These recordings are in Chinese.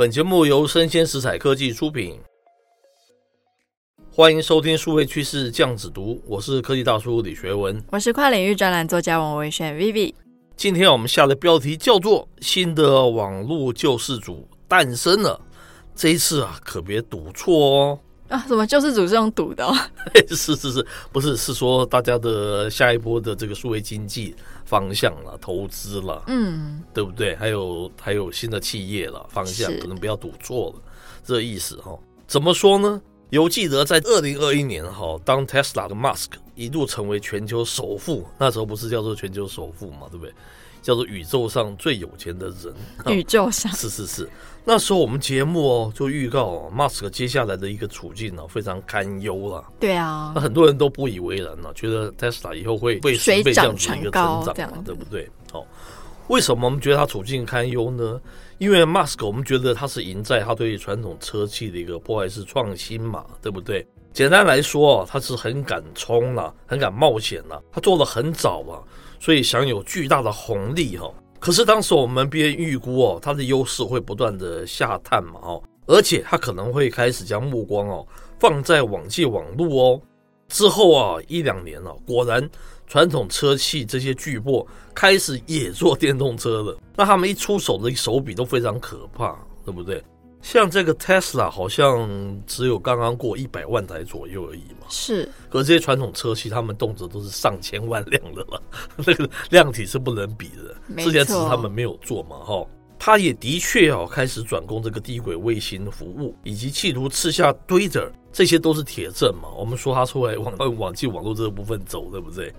本节目由生鲜食材科技出品，欢迎收听数位趋势酱子读，我是科技大叔李学文，我是跨领域专栏作家王维轩 Vivi。今天我们下的标题叫做“新的网络救世主诞生了”，这一次啊，可别赌错哦。啊，什么救世主是用赌的哦？是是是，不是是说大家的下一波的这个数位经济方向了，投资了，嗯，对不对？还有还有新的企业了方向，可能不要赌错了，这个意思哈。怎么说呢？犹记得在二零二一年哈，当 Tesla 的 Musk 一度成为全球首富，那时候不是叫做全球首富嘛，对不对？叫做宇宙上最有钱的人。宇宙上是是是。那时候我们节目哦就预告哦，Musk 接下来的一个处境呢非常堪忧了。对啊，那很多人都不以为然了，觉得 Tesla 以后会会水涨船高这样，对不对？好，为什么我们觉得他处境堪忧呢？因为 Musk 我们觉得他是赢在他对传统车企的一个破坏式创新嘛，对不对？简单来说，他是很敢冲了，很敢冒险了，他做的很早啊，所以享有巨大的红利哈。可是当时我们别人预估哦，它的优势会不断的下探嘛哦，而且它可能会开始将目光哦放在网际网络哦。之后啊一两年了，果然传统车企这些巨擘开始也做电动车了。那他们一出手的手笔都非常可怕，对不对？像这个 Tesla 好像只有刚刚过一百万台左右而已嘛，是。可这些传统车系，他们动辄都是上千万辆的了，那个量体是不能比的。之前只是他们没有做嘛，哈。他也的确哦，开始转攻这个低轨卫星服务，以及企图吃下 Twitter，这些都是铁证嘛。我们说他出来往往际网络这个部分走，对不对？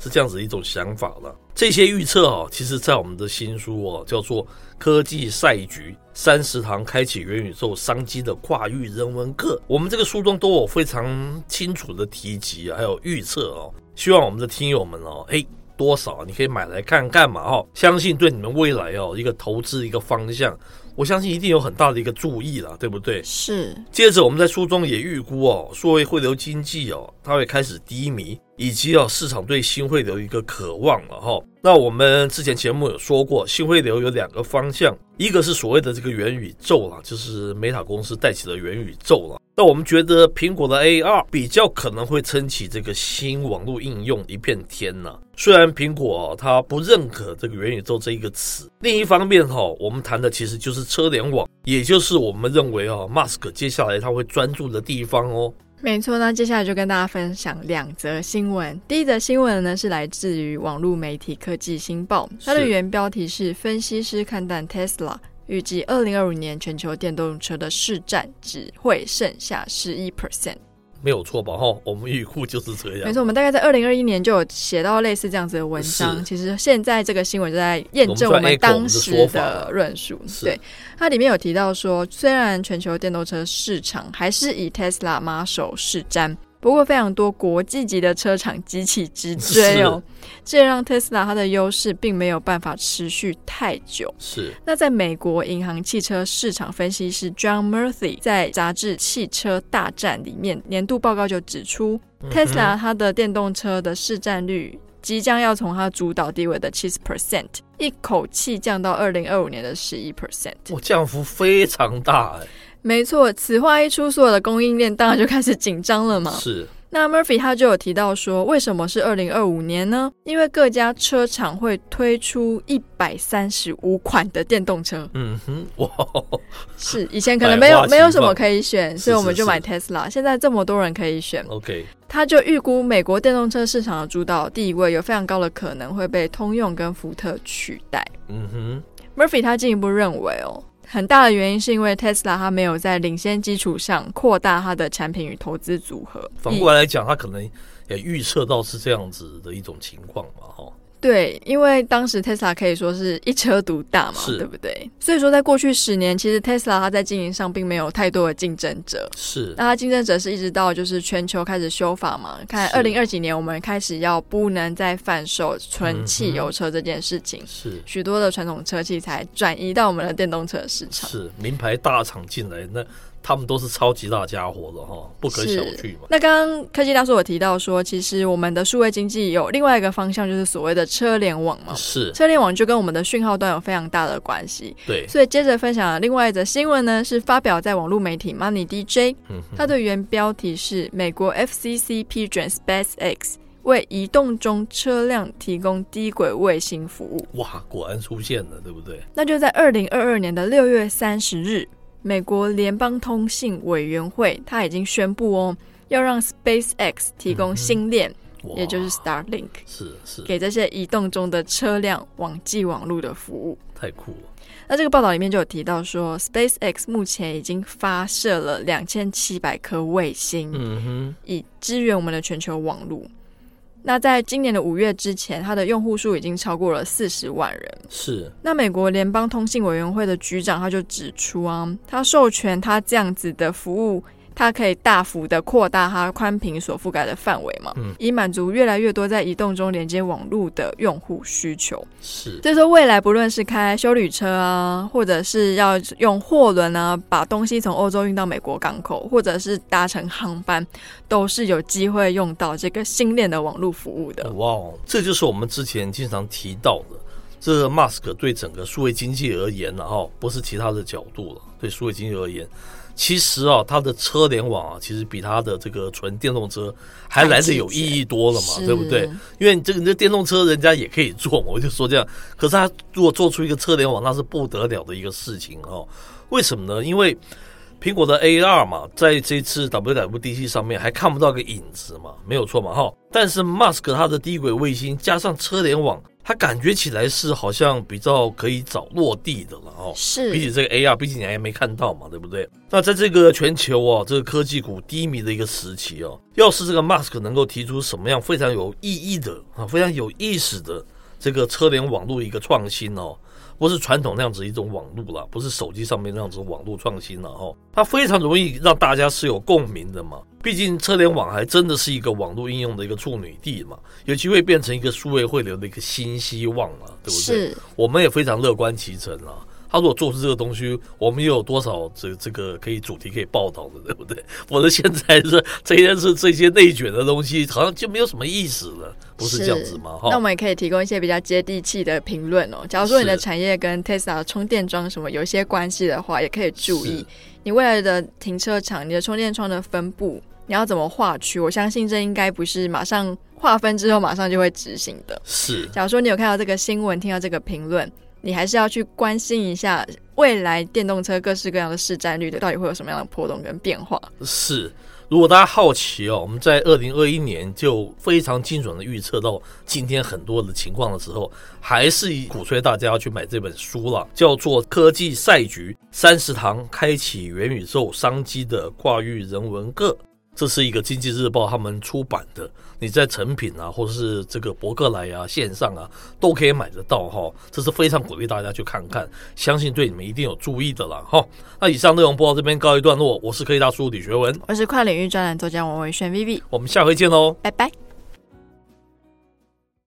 是这样子一种想法了。这些预测啊，其实在我们的新书哦，叫做《科技赛局：三十堂开启元宇宙商机的跨域人文课》，我们这个书中都有非常清楚的提及，还有预测哦。希望我们的听友们哦，诶，多少你可以买来看看嘛，哦，相信对你们未来哦一个投资一个方向。我相信一定有很大的一个注意了，对不对？是。接着我们在书中也预估哦，数位汇流经济哦，它会开始低迷，以及哦市场对新汇流一个渴望了哈。那我们之前节目有说过，新汇流有两个方向，一个是所谓的这个元宇宙啦，就是 Meta 公司带起的元宇宙了。那我们觉得苹果的 AR 比较可能会撑起这个新网络应用一片天呐。虽然苹果它不认可这个元宇宙这一个词，另一方面哈，我们谈的其实就是车联网，也就是我们认为啊，Mask 接下来他会专注的地方哦。没错，那接下来就跟大家分享两则新闻。第一则新闻呢是来自于网络媒体科技新报，它的原标题是“分析师看淡 Tesla”。预计二零二五年全球电动车的市占只会剩下十一 percent，没有错吧？哈，我们预估就是这样。没错，我们大概在二零二一年就有写到类似这样子的文章。其实现在这个新闻就在验证我们当时的论述。对，它里面有提到说，虽然全球电动车市场还是以 Tesla 马首是瞻。不过，非常多国际级的车厂急起直追哦，这也让特斯拉它的优势并没有办法持续太久。是。那在美国银行汽车市场分析师 John Murphy 在杂志《汽车大战》里面年度报告就指出，，Tesla 它的电动车的市占率即将要从它主导地位的七十 percent 一口气降到二零二五年的十一 percent。哇，降幅非常大哎。没错，此话一出，所有的供应链当然就开始紧张了嘛。是。那 Murphy 他就有提到说，为什么是二零二五年呢？因为各家车厂会推出一百三十五款的电动车。嗯哼，哇，是以前可能没有没有什么可以选，所以我们就买 Tesla。现在这么多人可以选，OK。他就预估美国电动车市场的主导地位有非常高的可能会被通用跟福特取代。嗯哼，Murphy 他进一步认为哦。很大的原因是因为 Tesla 它没有在领先基础上扩大它的产品与投资组合。反过来来讲，它可能也预测到是这样子的一种情况嘛，哈。对，因为当时 Tesla 可以说是一车独大嘛，对不对？所以说，在过去十年，其实 Tesla 它在经营上并没有太多的竞争者。是，那它竞争者是一直到就是全球开始修法嘛，看二零二几年我们开始要不能再贩售纯汽油车这件事情，是许多的传统车企才转移到我们的电动车市场。是名牌大厂进来，那他们都是超级大家伙的哈，不可小觑嘛。那刚刚科技大叔有提到说，其实我们的数位经济有另外一个方向，就是所谓的车联网嘛。是，车联网就跟我们的讯号端有非常大的关系。对，所以接着分享的另外一则新闻呢，是发表在网络媒体 Money DJ，它的原标题是美国 FCC 批准 SpaceX 为移动中车辆提供低轨卫星服务。哇，果然出现了，对不对？那就在二零二二年的六月三十日。美国联邦通信委员会他已经宣布哦，要让 SpaceX 提供星链，嗯、也就是 Starlink，是是，给这些移动中的车辆网际网络的服务。太酷了！那这个报道里面就有提到说，SpaceX 目前已经发射了两千七百颗卫星，嗯哼，以支援我们的全球网络。那在今年的五月之前，它的用户数已经超过了四十万人。是。那美国联邦通信委员会的局长他就指出啊，他授权他这样子的服务。它可以大幅的扩大它宽频所覆盖的范围嘛，嗯，以满足越来越多在移动中连接网络的用户需求。是，所以说未来不论是开修旅车啊，或者是要用货轮啊，把东西从欧洲运到美国港口，或者是搭乘航班，都是有机会用到这个新链的网络服务的。哇，这就是我们之前经常提到的，这个 Musk 对整个数位经济而言，然后不是其他的角度了，对数位经济而言。其实啊，它的车联网啊，其实比它的这个纯电动车还来的有意义多了嘛，对不对？因为你这个这电动车人家也可以做嘛，我就说这样。可是他如果做出一个车联网，那是不得了的一个事情哦。为什么呢？因为苹果的 AR 嘛，在这次 WWDC 上面还看不到个影子嘛，没有错嘛哈。但是 Musk 它的低轨卫星加上车联网。它感觉起来是好像比较可以早落地的了哦，是比起这个 AR，毕竟你还没看到嘛，对不对？那在这个全球哦，这个科技股低迷的一个时期哦，要是这个 Musk 能够提出什么样非常有意义的啊，非常有意思的这个车联网络一个创新哦。不是传统那样子一种网络了，不是手机上面那样子网络创新了哈，它非常容易让大家是有共鸣的嘛。毕竟车联网还真的是一个网络应用的一个处女地嘛，有机会变成一个数位汇流的一个新希望了，对不对？是，我们也非常乐观其成啊。他如果做出这个东西，我们又有多少这这个可以主题可以报道的，对不对？我的现在是这些是这些内卷的东西，好像就没有什么意思了，不是这样子吗？那我们也可以提供一些比较接地气的评论哦。假如说你的产业跟 Tesla 充电桩什么有一些关系的话，也可以注意你未来的停车场，你的充电桩的分布，你要怎么划区？我相信这应该不是马上划分之后马上就会执行的。是，假如说你有看到这个新闻，听到这个评论。你还是要去关心一下未来电动车各式各样的市占率的，到底会有什么样的波动跟变化？是，如果大家好奇哦，我们在二零二一年就非常精准的预测到今天很多的情况的时候，还是鼓吹大家要去买这本书了，叫做《科技赛局：三十堂开启元宇宙商机的跨域人文课》。这是一个经济日报他们出版的，你在成品啊，或者是这个博客来啊，线上啊，都可以买得到哈。这是非常鼓励大家去看看，相信对你们一定有注意的了哈。那以上内容播到这边告一段落，我是科技大叔李学文，我是跨领域专栏作家王维轩 Vivi，我们下回见喽，拜拜。